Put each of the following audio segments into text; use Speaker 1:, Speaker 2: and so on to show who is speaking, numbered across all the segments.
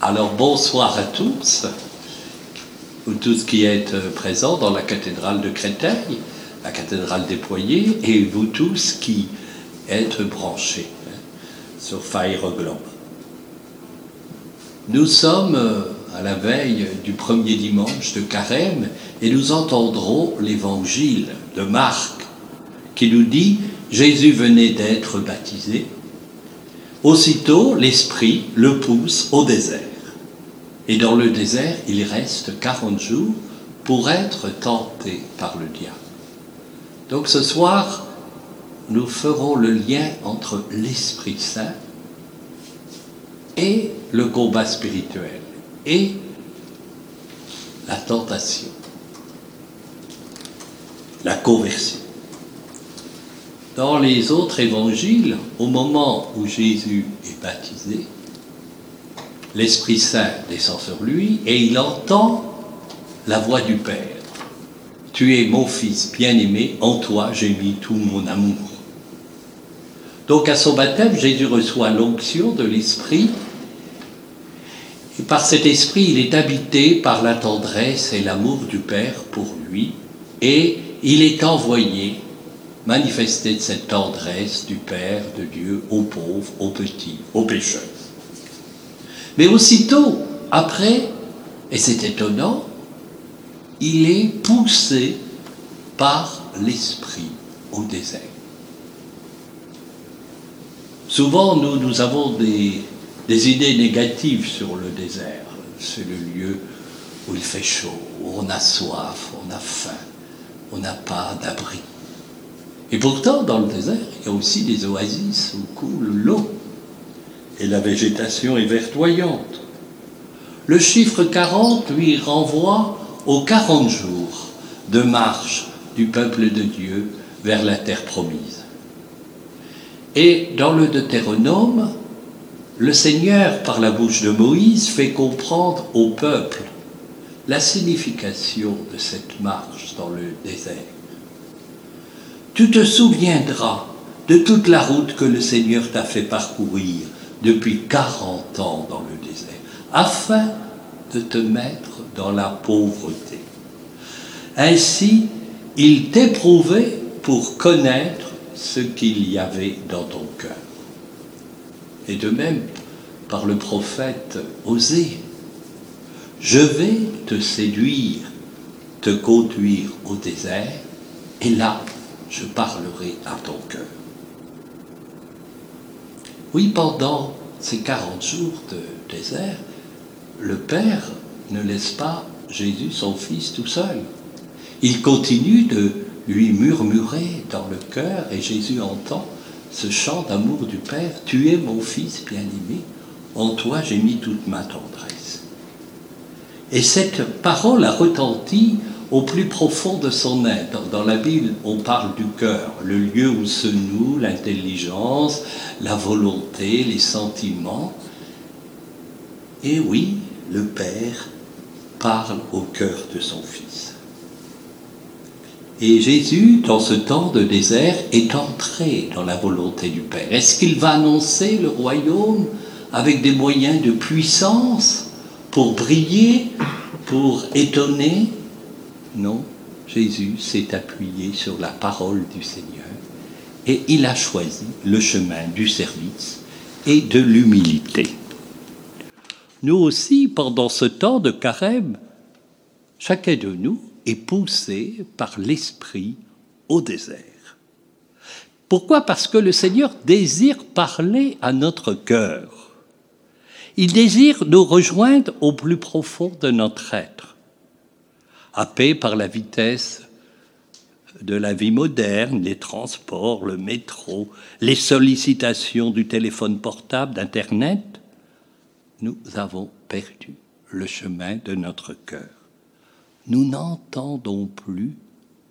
Speaker 1: Alors bonsoir à tous, vous tous qui êtes présents dans la cathédrale de Créteil, la cathédrale déployée, et vous tous qui êtes branchés hein, sur Globe. Nous sommes euh, à la veille du premier dimanche de Carême et nous entendrons l'évangile de Marc qui nous dit Jésus venait d'être baptisé. Aussitôt, l'Esprit le pousse au désert. Et dans le désert, il reste 40 jours pour être tenté par le diable. Donc ce soir, nous ferons le lien entre l'Esprit Saint et le combat spirituel et la tentation, la conversion. Dans les autres évangiles, au moment où Jésus est baptisé, l'Esprit Saint descend sur lui et il entend la voix du Père. Tu es mon Fils bien-aimé, en toi j'ai mis tout mon amour. Donc à son baptême, Jésus reçoit l'onction de l'Esprit et par cet esprit, il est habité par la tendresse et l'amour du Père pour lui, et il est envoyé manifester cette tendresse du Père, de Dieu, aux pauvres, aux petits, aux pécheurs. Mais aussitôt, après, et c'est étonnant, il est poussé par l'Esprit au désert. Souvent, nous, nous avons des, des idées négatives sur le désert. C'est le lieu où il fait chaud, où on a soif, on a faim, on n'a pas d'abri. Et pourtant, dans le désert, il y a aussi des oasis où coule l'eau et la végétation est verdoyante. Le chiffre 40 lui renvoie aux 40 jours de marche du peuple de Dieu vers la terre promise. Et dans le Deutéronome, le Seigneur, par la bouche de Moïse, fait comprendre au peuple la signification de cette marche dans le désert. Tu te souviendras de toute la route que le Seigneur t'a fait parcourir depuis 40 ans dans le désert, afin de te mettre dans la pauvreté. Ainsi, il t'éprouvait pour connaître ce qu'il y avait dans ton cœur et de même par le prophète Osée. Je vais te séduire, te conduire au désert, et là, je parlerai à ton cœur. Oui, pendant ces 40 jours de désert, le Père ne laisse pas Jésus, son Fils, tout seul. Il continue de lui murmurer dans le cœur, et Jésus entend ce chant d'amour du Père, Tu es mon Fils bien-aimé, en toi j'ai mis toute ma tendresse. Et cette parole a retenti au plus profond de son être. Dans la Bible, on parle du cœur, le lieu où se noue l'intelligence, la volonté, les sentiments. Et oui, le Père parle au cœur de son Fils. Et Jésus, dans ce temps de désert, est entré dans la volonté du Père. Est-ce qu'il va annoncer le royaume avec des moyens de puissance pour briller, pour étonner? Non, Jésus s'est appuyé sur la parole du Seigneur et il a choisi le chemin du service et de l'humilité. Nous aussi, pendant ce temps de carême, chacun de nous est poussé par l'Esprit au désert. Pourquoi? Parce que le Seigneur désire parler à notre cœur. Il désire nous rejoindre au plus profond de notre être. Happé par la vitesse de la vie moderne, les transports, le métro, les sollicitations du téléphone portable, d'Internet, nous avons perdu le chemin de notre cœur nous n'entendons plus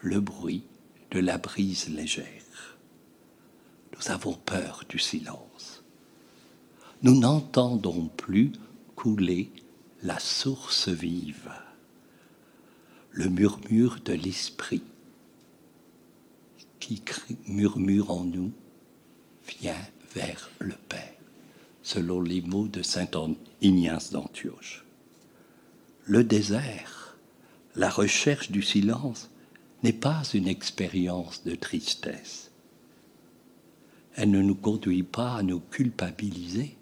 Speaker 1: le bruit de la brise légère. Nous avons peur du silence. Nous n'entendons plus couler la source vive, le murmure de l'esprit qui murmure en nous, vient vers le Père. selon les mots de saint Ignace d'Antioche. Le désert, la recherche du silence, n'est pas une expérience de tristesse. Elle ne nous conduit pas à nous culpabiliser.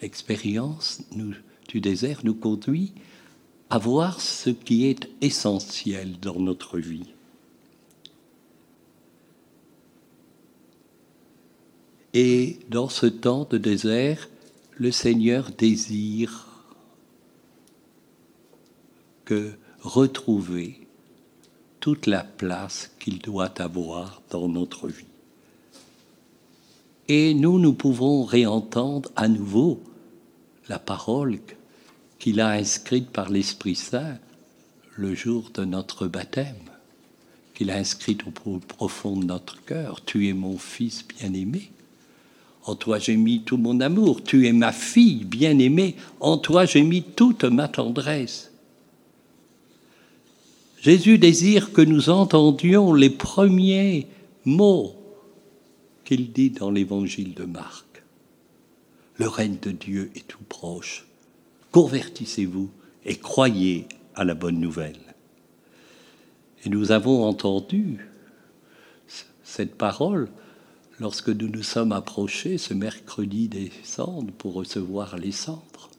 Speaker 1: L'expérience du désert nous conduit à voir ce qui est essentiel dans notre vie. Et dans ce temps de désert, le Seigneur désire que retrouver toute la place qu'il doit avoir dans notre vie. Et nous, nous pouvons réentendre à nouveau la parole qu'il a inscrite par l'Esprit Saint le jour de notre baptême, qu'il a inscrite au profond de notre cœur. Tu es mon Fils bien-aimé. En toi j'ai mis tout mon amour. Tu es ma fille bien-aimée. En toi j'ai mis toute ma tendresse. Jésus désire que nous entendions les premiers mots qu'il dit dans l'évangile de Marc. Le règne de Dieu est tout proche. Convertissez-vous et croyez à la bonne nouvelle. Et nous avons entendu cette parole lorsque nous nous sommes approchés ce mercredi des cendres pour recevoir les cendres.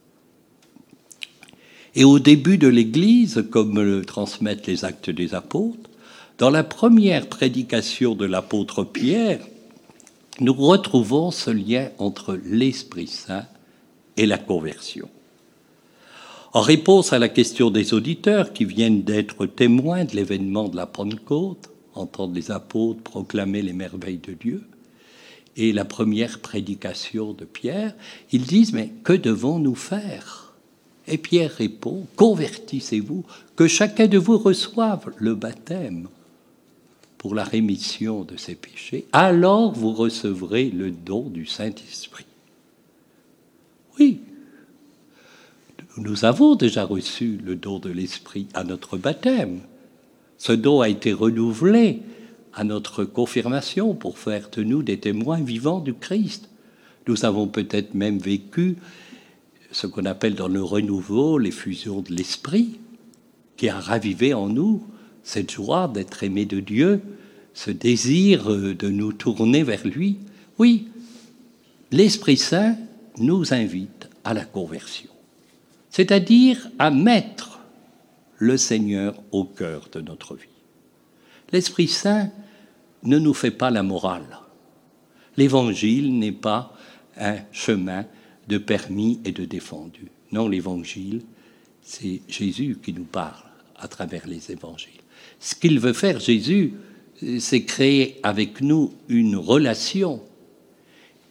Speaker 1: Et au début de l'Église, comme le transmettent les actes des apôtres, dans la première prédication de l'apôtre Pierre, nous retrouvons ce lien entre l'Esprit Saint et la conversion. En réponse à la question des auditeurs qui viennent d'être témoins de l'événement de la Pentecôte, entendre les apôtres proclamer les merveilles de Dieu, et la première prédication de Pierre, ils disent, mais que devons-nous faire? Et Pierre répond, convertissez-vous, que chacun de vous reçoive le baptême pour la rémission de ses péchés, alors vous recevrez le don du Saint-Esprit. Oui, nous avons déjà reçu le don de l'Esprit à notre baptême. Ce don a été renouvelé à notre confirmation pour faire de nous des témoins vivants du Christ. Nous avons peut-être même vécu ce qu'on appelle dans le renouveau l'effusion de l'esprit, qui a ravivé en nous cette joie d'être aimé de Dieu, ce désir de nous tourner vers lui. Oui, l'Esprit Saint nous invite à la conversion, c'est-à-dire à mettre le Seigneur au cœur de notre vie. L'Esprit Saint ne nous fait pas la morale. L'Évangile n'est pas un chemin de permis et de défendu. Non, l'évangile, c'est Jésus qui nous parle à travers les évangiles. Ce qu'il veut faire, Jésus, c'est créer avec nous une relation.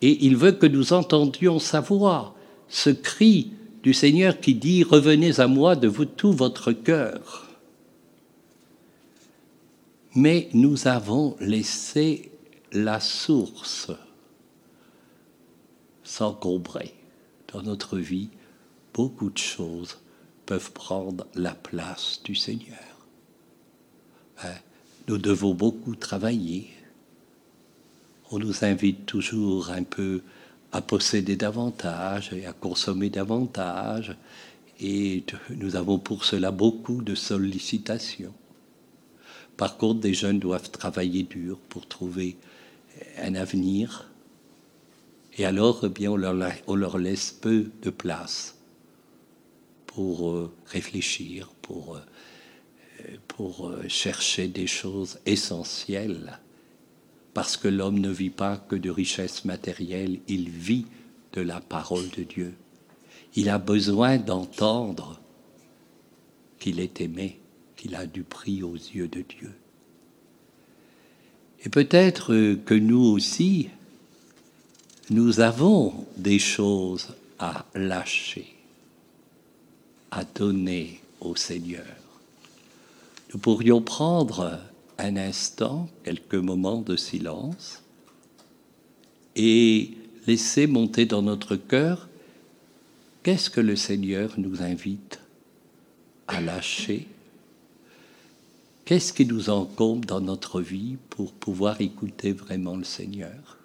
Speaker 1: Et il veut que nous entendions sa voix, ce cri du Seigneur qui dit Revenez à moi de vous tout votre cœur. Mais nous avons laissé la source s'encombrer dans notre vie, beaucoup de choses peuvent prendre la place du Seigneur. Ben, nous devons beaucoup travailler. On nous invite toujours un peu à posséder davantage et à consommer davantage. Et nous avons pour cela beaucoup de sollicitations. Par contre, des jeunes doivent travailler dur pour trouver un avenir et alors, eh bien, on leur, laisse peu de place pour euh, réfléchir, pour, euh, pour euh, chercher des choses essentielles. Parce que l'homme ne vit pas que de richesses matérielles, il vit de la parole de Dieu. Il a besoin d'entendre qu'il est aimé, qu'il a du prix aux yeux de Dieu. Et peut-être que nous aussi, nous avons des choses à lâcher, à donner au Seigneur. Nous pourrions prendre un instant, quelques moments de silence, et laisser monter dans notre cœur qu'est-ce que le Seigneur nous invite à lâcher? Qu'est-ce qui nous encombre dans notre vie pour pouvoir écouter vraiment le Seigneur?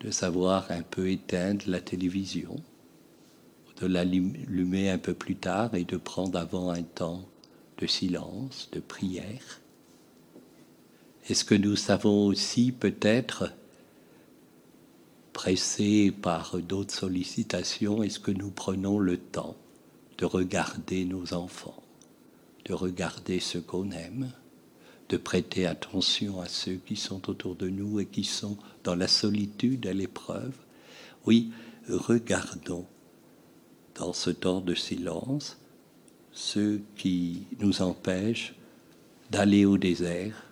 Speaker 1: De savoir un peu éteindre la télévision, de l'allumer un peu plus tard et de prendre avant un temps de silence, de prière. Est-ce que nous savons aussi peut-être, pressés par d'autres sollicitations, est-ce que nous prenons le temps de regarder nos enfants, de regarder ceux qu'on aime, de prêter attention à ceux qui sont autour de nous et qui sont dans la solitude, à l'épreuve? Oui, regardons dans ce temps de silence ceux qui nous empêchent d'aller au désert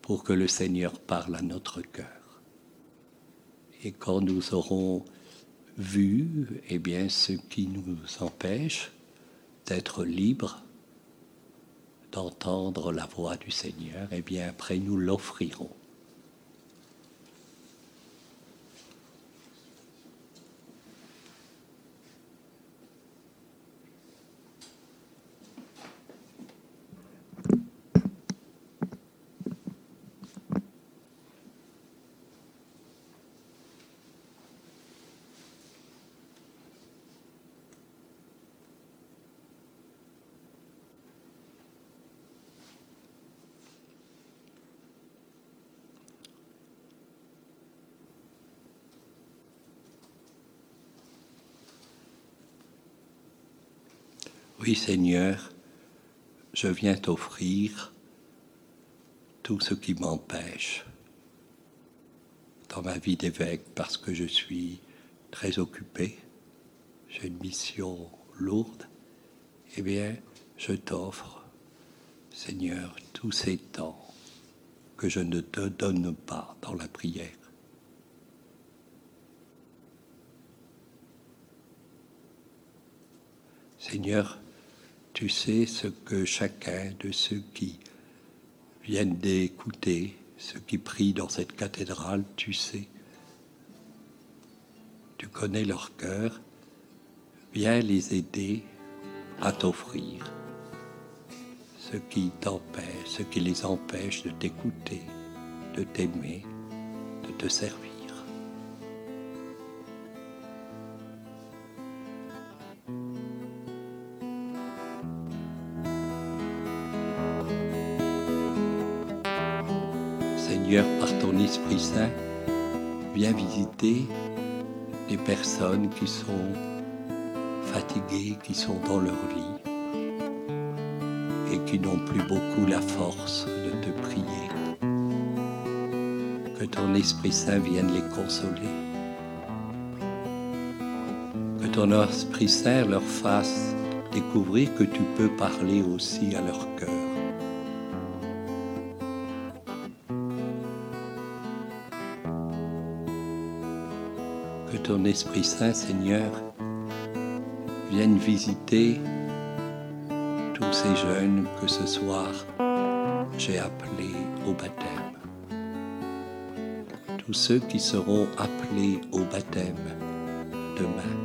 Speaker 1: pour que le Seigneur parle à notre cœur. Et quand nous aurons vu, eh ce qui nous empêche d'être libres, d'entendre la voix du Seigneur, eh bien après nous l'offrirons. Oui Seigneur, je viens t'offrir tout ce qui m'empêche dans ma vie d'évêque parce que je suis très occupé, j'ai une mission lourde, eh bien, je t'offre, Seigneur, tous ces temps que je ne te donne pas dans la prière. Seigneur, tu sais ce que chacun de ceux qui viennent d'écouter, ceux qui prient dans cette cathédrale, tu sais. Tu connais leur cœur. Viens les aider à t'offrir ce qui t'empêche, ce qui les empêche de t'écouter, de t'aimer, de te servir. Par ton Esprit Saint, viens visiter les personnes qui sont fatiguées, qui sont dans leur lit et qui n'ont plus beaucoup la force de te prier. Que ton Esprit Saint vienne les consoler. Que ton Esprit Saint leur fasse découvrir que tu peux parler aussi à leur cœur. Esprit Saint, Seigneur, vienne visiter tous ces jeunes que ce soir j'ai appelés au baptême. Tous ceux qui seront appelés au baptême demain,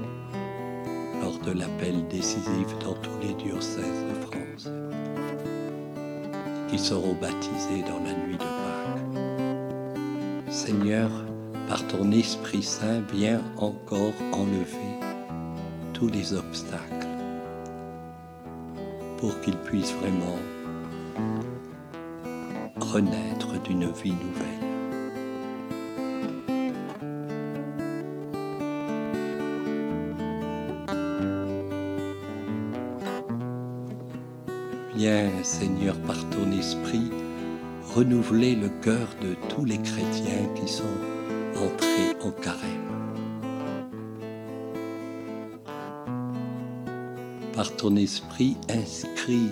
Speaker 1: lors de l'appel décisif dans tous les diocèses de France, qui seront baptisés dans la nuit de Pâques. Seigneur, par ton Esprit Saint, viens encore enlever tous les obstacles pour qu'ils puissent vraiment renaître d'une vie nouvelle. Viens, Seigneur, par ton esprit, renouveler le cœur de tous les chrétiens qui sont entrer au carême. Par ton esprit inscrit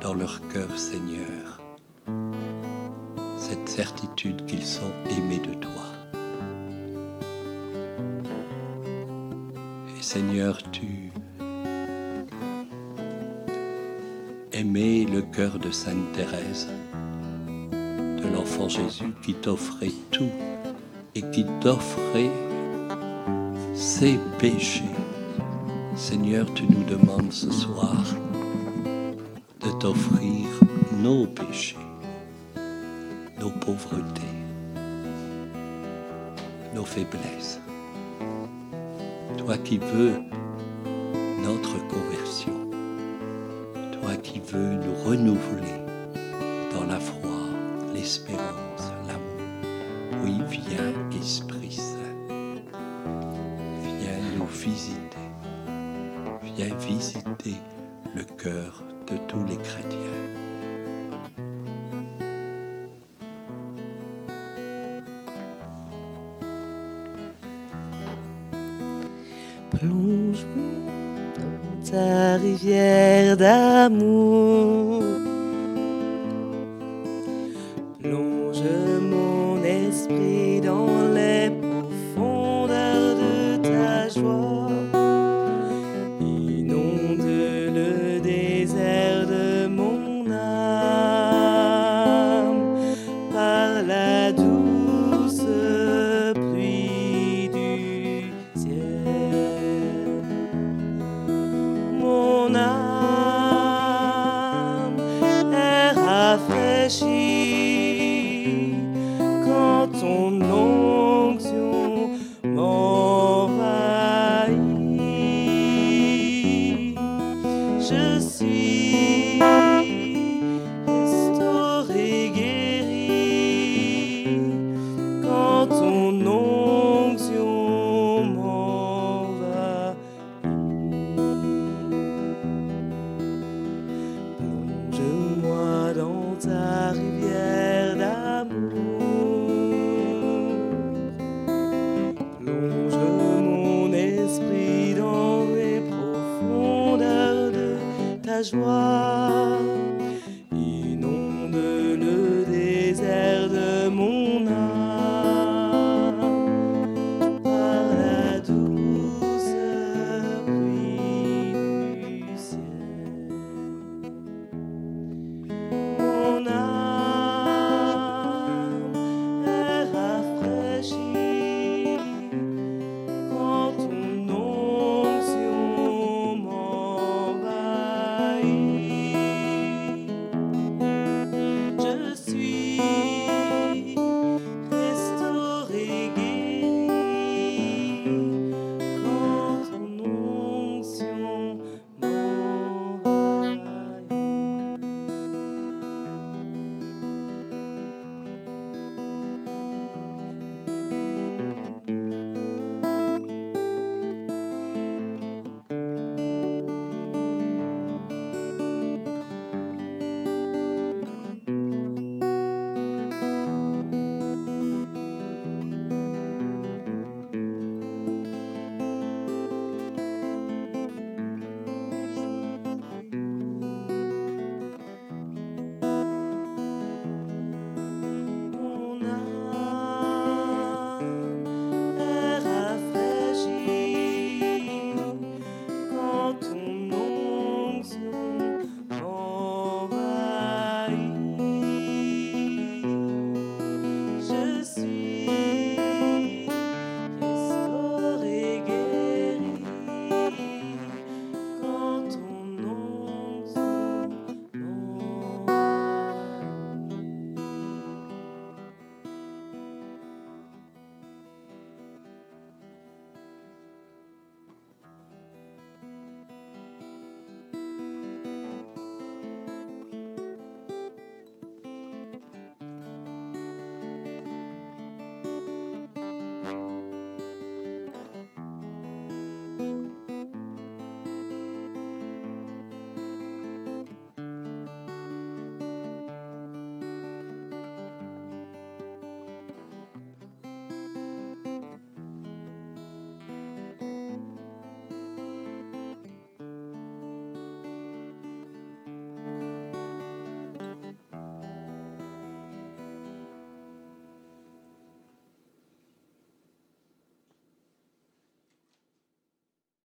Speaker 1: dans leur cœur, Seigneur, cette certitude qu'ils sont aimés de toi. Et Seigneur, tu aimais le cœur de Sainte Thérèse, de l'enfant Jésus qui t'offrait tout et qui t'offrait ses péchés. Seigneur, tu nous demandes ce soir de t'offrir nos péchés, nos pauvretés, nos faiblesses. Toi qui veux notre conversion, toi qui veux nous renouveler visiter. Viens visiter le cœur de tous les chrétiens.
Speaker 2: Plonge-moi dans ta rivière d'amour.